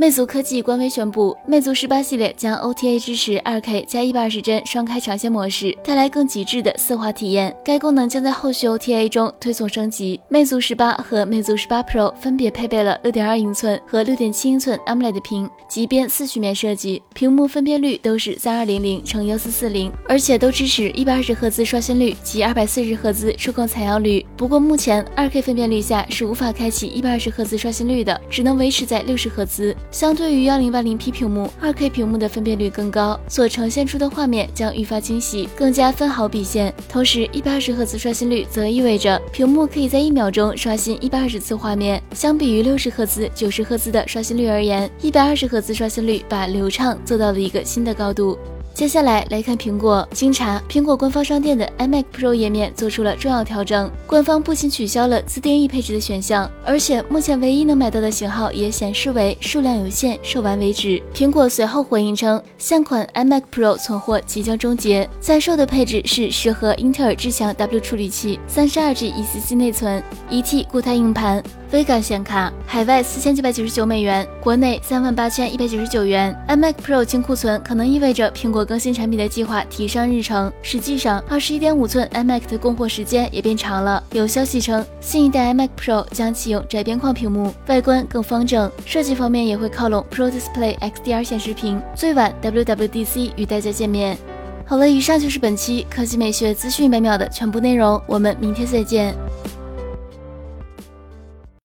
魅族科技官微宣布，魅族十八系列将 OTA 支持 2K 加一百二十帧双开长线模式，带来更极致的色滑体验。该功能将在后续 OTA 中推送升级。魅族十八和魅族十八 Pro 分别配备了六点二英寸和六点七英寸 AMOLED 屏，极边四曲面设计，屏幕分辨率都是三二零零乘幺四四零，而且都支持一百二十赫兹刷新率及二百四十赫兹触控采样率。不过目前 2K 分辨率下是无法开启一百二十赫兹刷新率的，只能维持在六十赫兹。相对于幺零八零 P 屏幕，二 K 屏幕的分辨率更高，所呈现出的画面将愈发清晰，更加分毫毕现。同时，一百二十赫兹刷新率则意味着屏幕可以在一秒钟刷新一百二十次画面。相比于六十赫兹、九十赫兹的刷新率而言，一百二十赫兹刷新率把流畅做到了一个新的高度。接下来来看苹果。经查，苹果官方商店的 iMac Pro 页面做出了重要调整，官方不仅取消了自定义配置的选项，而且目前唯一能买到的型号也显示为数量有限，售完为止。苹果随后回应称，现款 iMac Pro 存货即将终结，在售的配置是适合英特尔至强 W 处理器、三十二 G ECC 内存、一 T 固态硬盘。Vega 显卡，海外四千九百九十九美元，国内三万八千一百九十九元。iMac Pro 清库存可能意味着苹果更新产品的计划提上日程。实际上，二十一点五寸 iMac 的供货时间也变长了。有消息称，新一代 iMac Pro 将启用窄边框屏幕，外观更方正，设计方面也会靠拢 Pro Display XDR 显示屏。最晚 WWDC 与大家见面。好了，以上就是本期科技美学资讯百秒的全部内容，我们明天再见。